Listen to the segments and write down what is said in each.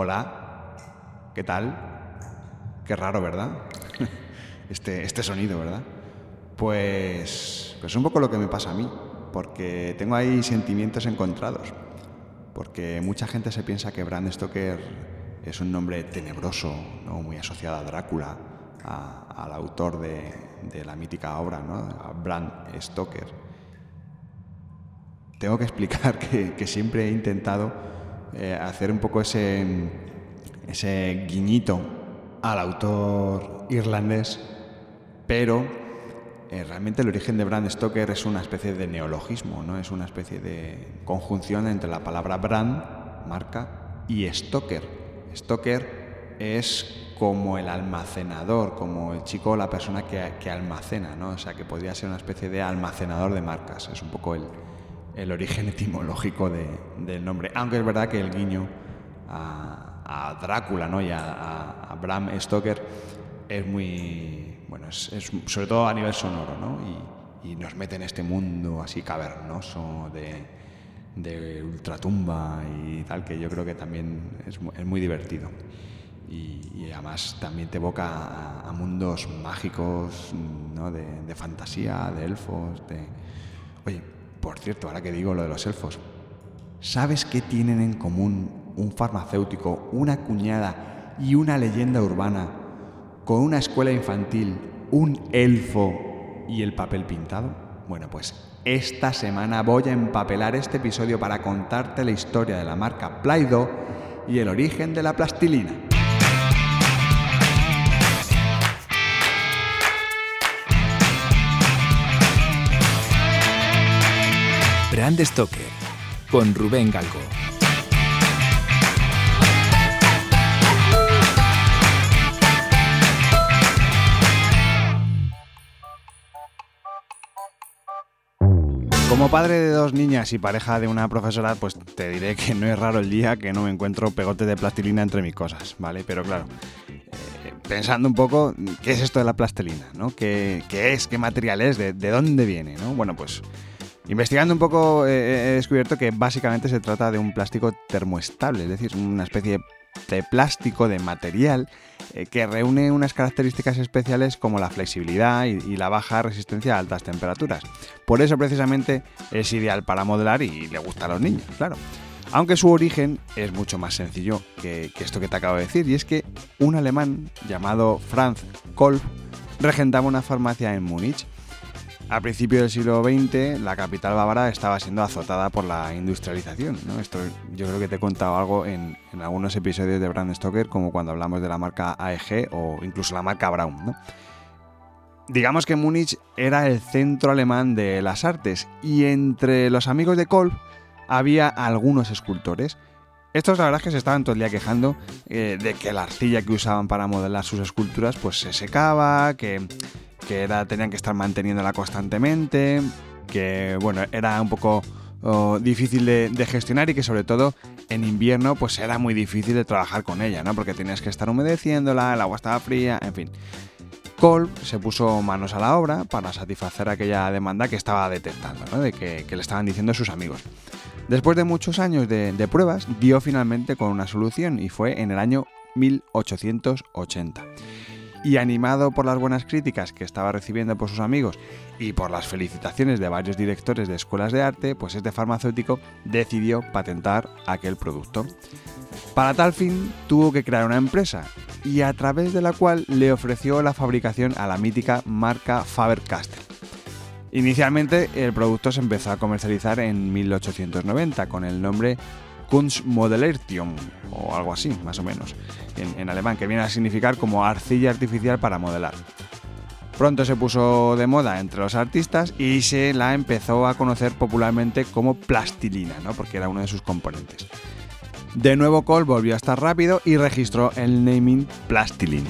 Hola, ¿qué tal? Qué raro, ¿verdad? Este, este sonido, ¿verdad? Pues, pues un poco lo que me pasa a mí, porque tengo ahí sentimientos encontrados, porque mucha gente se piensa que Bram Stoker es un nombre tenebroso, ¿no? muy asociado a Drácula, al autor de, la mítica obra, ¿no? a Bram Stoker. Tengo que explicar que, siempre he intentado eh, hacer un poco ese, ese guiñito al autor irlandés, pero eh, realmente el origen de Bram Stoker es una especie de neologismo, ¿no? es una especie de conjunción entre la palabra brand, marca, y Stoker. Stoker es como el almacenador, como el chico o la persona que, almacena, ¿no? o sea que podría ser una especie de almacenador de marcas, es un poco el, el origen etimológico del nombre, aunque es verdad que el guiño a, Drácula ¿no? y a, Bram Stoker es muy, bueno, es, sobre todo a nivel sonoro, ¿no? y, nos mete en este mundo así cavernoso de, de ultratumba y tal, que yo creo que también es, muy divertido. Y, además también te evoca a, mundos mágicos, ¿no? de, de, fantasía, de elfos, de... Oye, por cierto, ahora que digo lo de los elfos, ¿sabes qué tienen en común un farmacéutico, una cuñada y una leyenda urbana con una escuela infantil, un elfo y el papel pintado? Bueno, pues esta semana voy a empapelar este episodio para contarte la historia de la marca Play-Doh y el origen de la plastilina. Brand Stoker con Rubén Galgo. Como padre de dos niñas y pareja de una profesora, pues te diré que no es raro el día que no me encuentro pegote de plastilina entre mis cosas, ¿vale? Pero claro, eh, pensando un poco, ¿qué es esto de la plastilina? ¿no? ¿Qué, es? ¿Qué material es? ¿De, ¿De, dónde viene? ¿no? Bueno, pues Investigando un poco eh, he descubierto que básicamente se trata de un plástico termoestable, es decir, una especie de plástico, de material, eh, que reúne unas características especiales como la flexibilidad y, la baja resistencia a altas temperaturas. Por eso precisamente es ideal para modelar y le gusta a los niños, claro. Aunque su origen es mucho más sencillo que, que esto que te acabo de decir, y es que un alemán llamado Franz Kolb regentaba una farmacia en Múnich a principios del siglo XX, la capital bávara estaba siendo azotada por la industrialización. Esto yo creo que te he contado algo en, algunos episodios de Brand Stoker, como cuando hablamos de la marca AEG o incluso la marca Braun. Digamos que Múnich era el centro alemán de las artes y entre los amigos de Kolb había algunos escultores. Estos la verdad es que se estaban todo el día quejando eh, de que la arcilla que usaban para modelar sus esculturas pues se secaba, que que era, tenían que estar manteniéndola constantemente, que bueno, era un poco oh, difícil de, gestionar y que sobre todo en invierno pues era muy difícil de trabajar con ella, ¿no? Porque tenías que estar humedeciéndola, el agua estaba fría, en fin. Kolb se puso manos a la obra para satisfacer aquella demanda que estaba detectando, ¿no? de que, le estaban diciendo sus amigos. Después de muchos años de, de, pruebas, dio finalmente con una solución y fue en el año 1880 y animado por las buenas críticas que estaba recibiendo por sus amigos y por las felicitaciones de varios directores de escuelas de arte, pues este farmacéutico decidió patentar aquel producto. Para tal fin tuvo que crear una empresa y a través de la cual le ofreció la fabricación a la mítica marca Faber-Castell. Inicialmente el producto se empezó a comercializar en 1890 con el nombre Kunstmodellertium o algo así, más o menos, en, alemán, que viene a significar como arcilla artificial para modelar. Pronto se puso de moda entre los artistas y se la empezó a conocer popularmente como plastilina, ¿no? porque era uno de sus componentes. De nuevo Cole volvió a estar rápido y registró el naming Plastilin.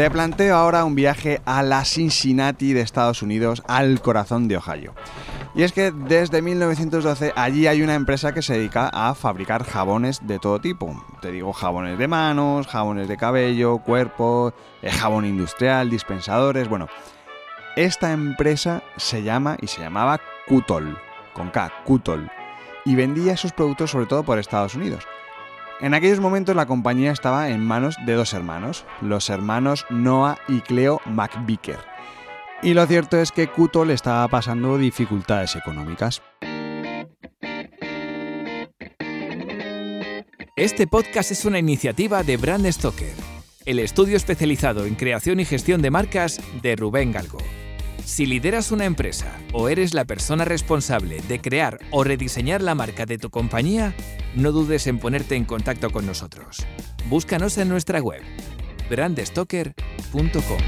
Te planteo ahora un viaje a la Cincinnati de Estados Unidos, al corazón de Ohio. Y es que desde 1912 allí hay una empresa que se dedica a fabricar jabones de todo tipo. Te digo jabones de manos, jabones de cabello, cuerpo, eh, jabón industrial, dispensadores, bueno. Esta empresa se llama y se llamaba Cutol, con K, Cutol, y vendía sus productos sobre todo por Estados Unidos. En aquellos momentos la compañía estaba en manos de dos hermanos, los hermanos Noah y Cleo McVicker. Y lo cierto es que Kuto le estaba pasando dificultades económicas. Este podcast es una iniciativa de Brand Stoker, el estudio especializado en creación y gestión de marcas de Rubén Galgo. Si lideras una empresa o eres la persona responsable de crear o rediseñar la marca de tu compañía, no dudes en ponerte en contacto con nosotros. Búscanos en nuestra web brandstoker.com.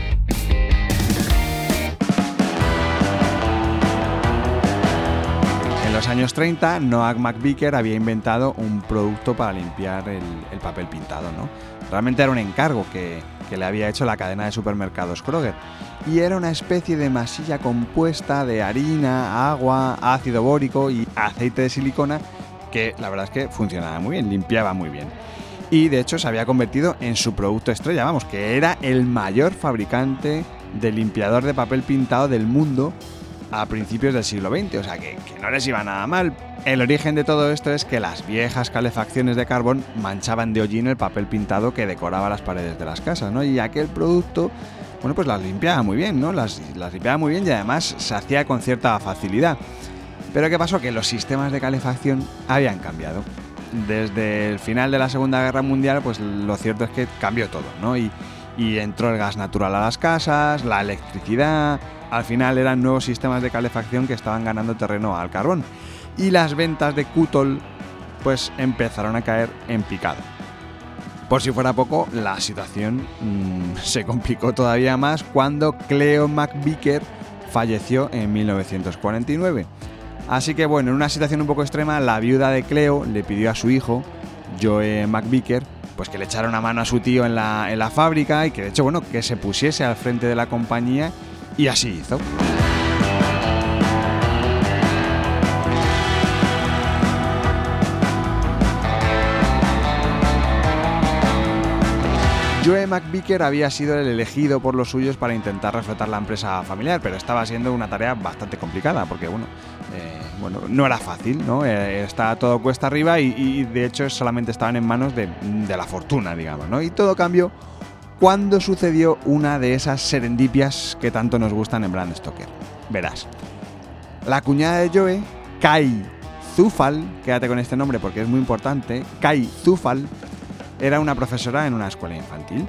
En los años 30, Noah McVicker había inventado un producto para limpiar el, papel pintado. ¿no? Realmente era un encargo que, que le había hecho la cadena de supermercados Kroger. Y era una especie de masilla compuesta de harina, agua, ácido bórico y aceite de silicona que la verdad es que funcionaba muy bien, limpiaba muy bien. Y de hecho se había convertido en su producto estrella, vamos, que era el mayor fabricante de limpiador de papel pintado del mundo a principios del siglo XX, o sea que, no les iba nada mal. El origen de todo esto es que las viejas calefacciones de carbón manchaban de hollín el papel pintado que decoraba las paredes de las casas, ¿no? Y aquel producto, bueno, pues las limpiaba muy bien, ¿no? Las, limpiaba muy bien y además se hacía con cierta facilidad. Pero ¿qué pasó? Que los sistemas de calefacción habían cambiado. Desde el final de la Segunda Guerra Mundial, pues lo cierto es que cambió todo, ¿no? Y entró el gas natural a las casas, la electricidad. Al final eran nuevos sistemas de calefacción que estaban ganando terreno al carbón. Y las ventas de Cutol pues empezaron a caer en picado. Por si fuera poco, la situación mm, se complicó todavía más cuando Cleo McVicker falleció en 1949. Así que bueno, en una situación un poco extrema, la viuda de Cleo le pidió a su hijo, Joe McVicker, pues que le echara una mano a su tío en la, en la fábrica y que de hecho, bueno, que se pusiese al frente de la compañía y así hizo. Joe McVicker había sido el elegido por los suyos para intentar reflotar la empresa familiar, pero estaba siendo una tarea bastante complicada porque, bueno, eh, bueno no era fácil, ¿no? Eh, está todo cuesta arriba y, de hecho solamente estaban en manos de, la fortuna, digamos, ¿no? Y todo cambió cuando sucedió una de esas serendipias que tanto nos gustan en Brand Stoker. Verás, la cuñada de Joe, Kai Zufal, quédate con este nombre porque es muy importante, Kai Zufal, era una profesora en una escuela infantil.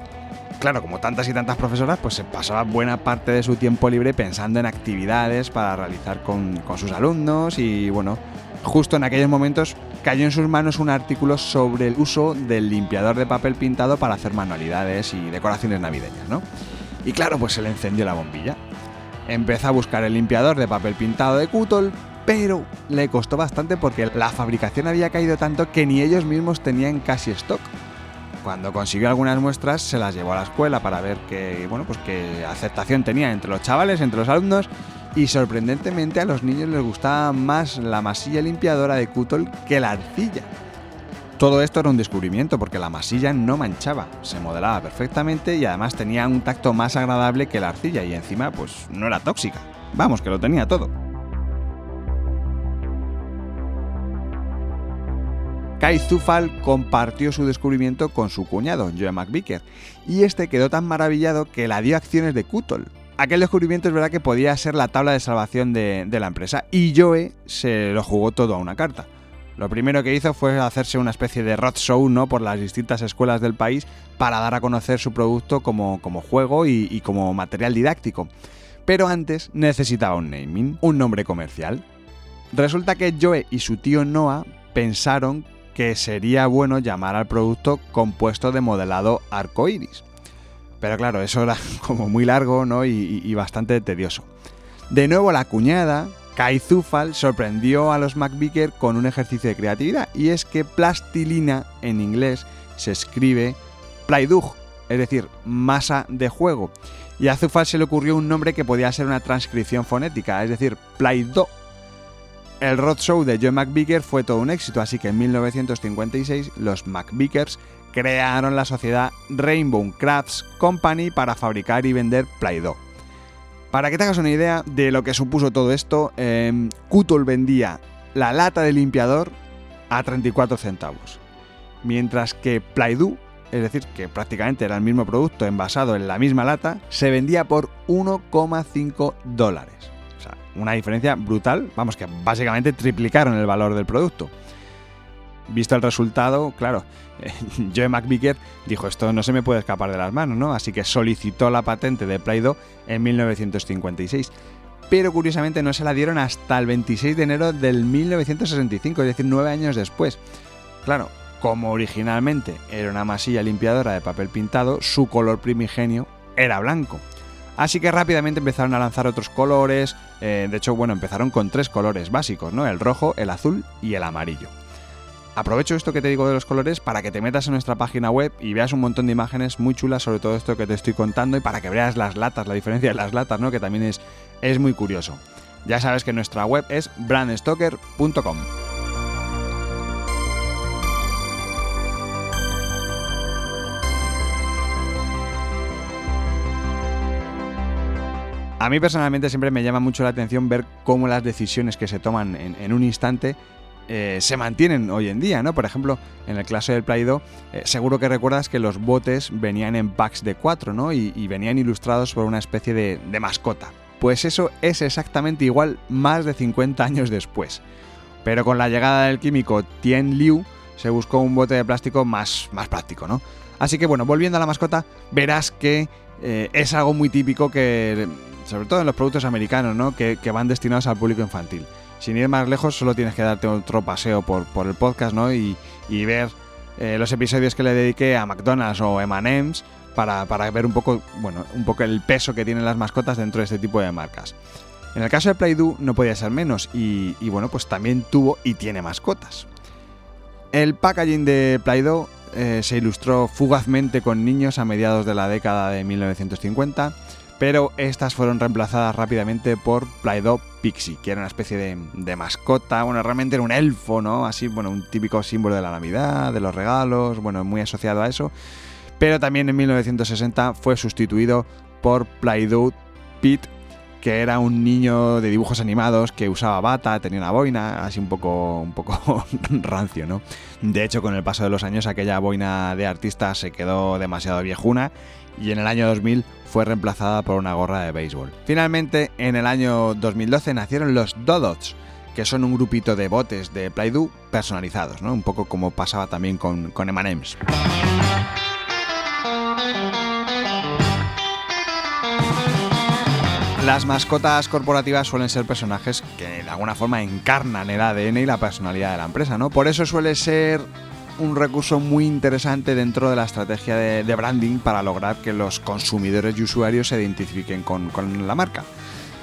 Claro, como tantas y tantas profesoras, pues se pasaba buena parte de su tiempo libre pensando en actividades para realizar con, sus alumnos y bueno, justo en aquellos momentos cayó en sus manos un artículo sobre el uso del limpiador de papel pintado para hacer manualidades y decoraciones navideñas, ¿no? Y claro, pues se le encendió la bombilla. Empezó a buscar el limpiador de papel pintado de Cutol, pero le costó bastante porque la fabricación había caído tanto que ni ellos mismos tenían casi stock. Cuando consiguió algunas muestras, se las llevó a la escuela para ver qué, bueno, pues qué aceptación tenía entre los chavales, entre los alumnos, y sorprendentemente a los niños les gustaba más la masilla limpiadora de Cutol que la arcilla. Todo esto era un descubrimiento porque la masilla no manchaba, se modelaba perfectamente y además tenía un tacto más agradable que la arcilla y encima pues no era tóxica. Vamos, que lo tenía todo. Kai Zufal compartió su descubrimiento con su cuñado, Joe McVicker, y este quedó tan maravillado que la dio acciones de Kutol. Aquel descubrimiento es verdad que podía ser la tabla de salvación de, la empresa, y Joe se lo jugó todo a una carta. Lo primero que hizo fue hacerse una especie de roadshow ¿no? por las distintas escuelas del país para dar a conocer su producto como, juego y, y como material didáctico. Pero antes necesitaba un naming, un nombre comercial. Resulta que Joe y su tío Noah pensaron que sería bueno llamar al producto compuesto de modelado arcoiris. Pero claro, eso era como muy largo ¿no? y, bastante tedioso. De nuevo, la cuñada, Kai Zufal, sorprendió a los McVicker con un ejercicio de creatividad, y es que plastilina en inglés se escribe playdug, es decir, masa de juego. Y a Zufal se le ocurrió un nombre que podía ser una transcripción fonética, es decir, Play-Doh el roadshow de Joe McVicker fue todo un éxito, así que en 1956 los McVickers crearon la sociedad Rainbow Crafts Company para fabricar y vender Play-Doh. Para que te hagas una idea de lo que supuso todo esto, eh, vendía la lata de limpiador a 34 centavos, mientras que Play-Doh, es decir, que prácticamente era el mismo producto envasado en la misma lata, se vendía por 1,5 dólares. O sea, una diferencia brutal, vamos que básicamente triplicaron el valor del producto visto el resultado, claro, Joe McVicker dijo esto no se me puede escapar de las manos, ¿no? Así que solicitó la patente de Play-Doh en 1956. Pero curiosamente no se la dieron hasta el 26 de enero del 1965, es decir, nueve años después. Claro, como originalmente era una masilla limpiadora de papel pintado, su color primigenio era blanco. Así que rápidamente empezaron a lanzar otros colores, eh, de hecho, bueno, empezaron con tres colores básicos, ¿no? El rojo, el azul y el amarillo. Aprovecho esto que te digo de los colores para que te metas en nuestra página web y veas un montón de imágenes muy chulas sobre todo esto que te estoy contando y para que veas las latas, la diferencia de las latas, ¿no? Que también es, es muy curioso. Ya sabes que nuestra web es brandstoker.com. A mí personalmente siempre me llama mucho la atención ver cómo las decisiones que se toman en, en un instante eh, se mantienen hoy en día, ¿no? Por ejemplo, en el clase del Play eh, seguro que recuerdas que los botes venían en packs de cuatro, ¿no? Y, venían ilustrados por una especie de, mascota. Pues eso es exactamente igual más de 50 años después. Pero con la llegada del químico Tien Liu, se buscó un bote de plástico más, más práctico, ¿no? Así que bueno, volviendo a la mascota, verás que eh, es algo muy típico que, sobre todo en los productos americanos, ¿no? que van destinados al público infantil sin ir más lejos, solo tienes que darte otro paseo por, el podcast, ¿no? Y, ver eh, los episodios que le dediqué a McDonald's o M&M's para, ver un poco, bueno, un poco el peso que tienen las mascotas dentro de este tipo de marcas. En el caso de Play-Doh no podía ser menos y, bueno, pues también tuvo y tiene mascotas. El packaging de Play-Doh eh, se ilustró fugazmente con niños a mediados de la década de 1950 pero estas fueron reemplazadas rápidamente por Play-Doh Pixie, que era una especie de, mascota, bueno, realmente era un elfo, ¿no? Así, bueno, un típico símbolo de la Navidad, de los regalos, bueno, muy asociado a eso. Pero también en 1960 fue sustituido por Play-Doh Pete, que era un niño de dibujos animados que usaba bata, tenía una boina, así un poco, un poco rancio, ¿no? De hecho, con el paso de los años, aquella boina de artista se quedó demasiado viejuna y en el año 2000 fue reemplazada por una gorra de béisbol. Finalmente, en el año 2012 nacieron los Dodots, que son un grupito de botes de Play-Doh personalizados, ¿no? un poco como pasaba también con, con. Las mascotas corporativas suelen ser personajes que de alguna forma encarnan el ADN y la personalidad de la empresa, ¿no? Por eso suele ser un recurso muy interesante dentro de la estrategia de, branding para lograr que los consumidores y usuarios se identifiquen con, la marca.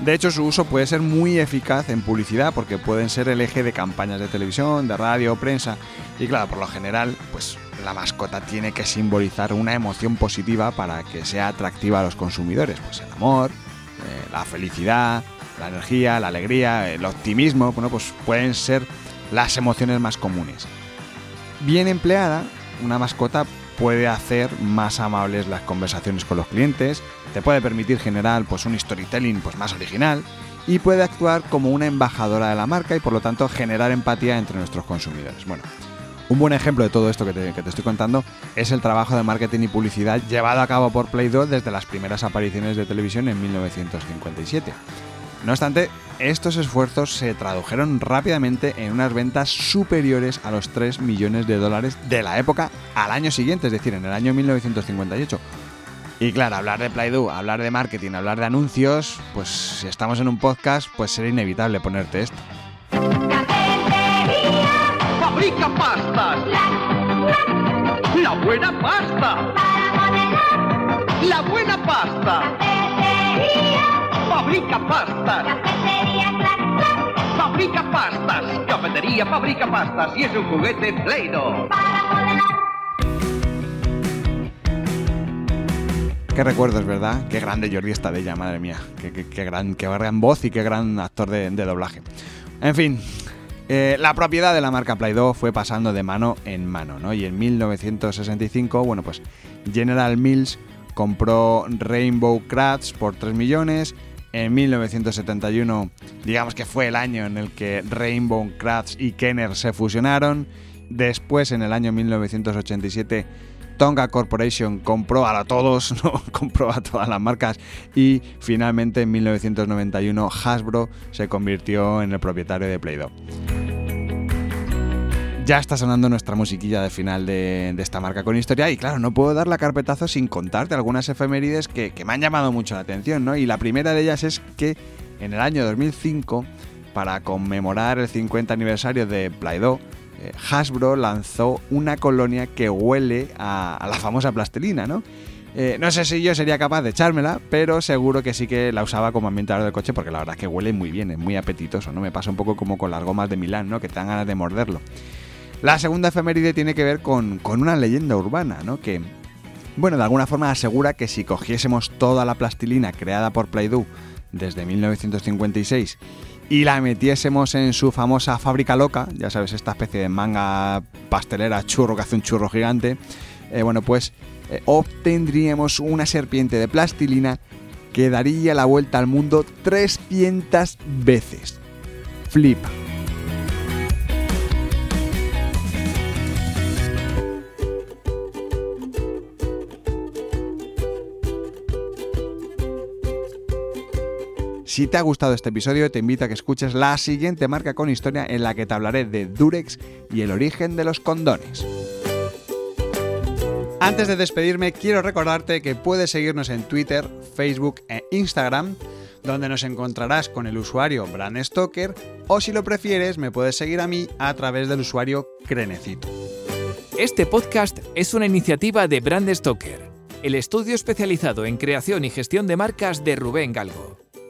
De hecho, su uso puede ser muy eficaz en publicidad porque pueden ser el eje de campañas de televisión, de radio, prensa. Y claro, por lo general, pues la mascota tiene que simbolizar una emoción positiva para que sea atractiva a los consumidores. Pues el amor, eh, la felicidad, la energía, la alegría, el optimismo, bueno, pues pueden ser las emociones más comunes. Bien empleada, una mascota puede hacer más amables las conversaciones con los clientes, te puede permitir generar pues, un storytelling pues, más original y puede actuar como una embajadora de la marca y por lo tanto generar empatía entre nuestros consumidores. Bueno, un buen ejemplo de todo esto que te, que te, estoy contando es el trabajo de marketing y publicidad llevado a cabo por Play-Doh desde las primeras apariciones de televisión en 1957. No obstante, estos esfuerzos se tradujeron rápidamente en unas ventas superiores a los 3 millones de dólares de la época al año siguiente, es decir, en el año 1958. Y claro, hablar de Play-Doh, hablar de marketing, hablar de anuncios, pues si estamos en un podcast, pues será inevitable ponerte esto. ¡Fabrica pastas! ¡La buena pasta! ¡La buena pasta! Fabrica pastas. Cafetería Fabrica pastas. Cafetería fabrica pastas y es un juguete Play-Doh. Qué recuerdos, ¿verdad? Qué grande Jordi está de ella, madre mía. Qué, gran, qué gran voz y qué gran actor de, de doblaje. En fin, Eh, la propiedad de la marca Play Doh fue pasando de mano en mano, ¿no? Y en 1965, bueno, pues General Mills compró Rainbow Crats por 3 millones. En 1971, digamos que fue el año en el que Rainbow Crats y Kenner se fusionaron. Después, en el año 1987, Tonga Corporation compró a todos, compró a todas las marcas y finalmente en 1991 Hasbro se convirtió en el propietario de Play-Doh. Ya está sonando nuestra musiquilla de final de, esta marca con historia y claro, no puedo dar la carpetazo sin contarte algunas efemérides que, me han llamado mucho la atención, ¿no? Y la primera de ellas es que en el año 2005, para conmemorar el 50 aniversario de Play-Doh, eh, Hasbro lanzó una colonia que huele a, la famosa plastilina, ¿no? Eh, no sé si yo sería capaz de echármela, pero seguro que sí que la usaba como ambientador del coche porque la verdad es que huele muy bien, es muy apetitoso, ¿no? Me pasa un poco como con las gomas de Milán, ¿no? Que te dan ganas de morderlo. La segunda efeméride tiene que ver con, una leyenda urbana, ¿no? Que, bueno, de alguna forma asegura que si cogiésemos toda la plastilina creada por Play-Doh desde 1956 y la metiésemos en su famosa fábrica loca, ya sabes, esta especie de manga pastelera churro que hace un churro gigante, eh, bueno, pues eh, obtendríamos una serpiente de plastilina que daría la vuelta al mundo 300 veces. Flipa. Si te ha gustado este episodio, te invito a que escuches la siguiente marca con historia en la que te hablaré de Durex y el origen de los condones. Antes de despedirme, quiero recordarte que puedes seguirnos en Twitter, Facebook e Instagram, donde nos encontrarás con el usuario Brand Stoker, o si lo prefieres, me puedes seguir a mí a través del usuario Crenecito. Este podcast es una iniciativa de Brand Stoker, el estudio especializado en creación y gestión de marcas de Rubén Galgo.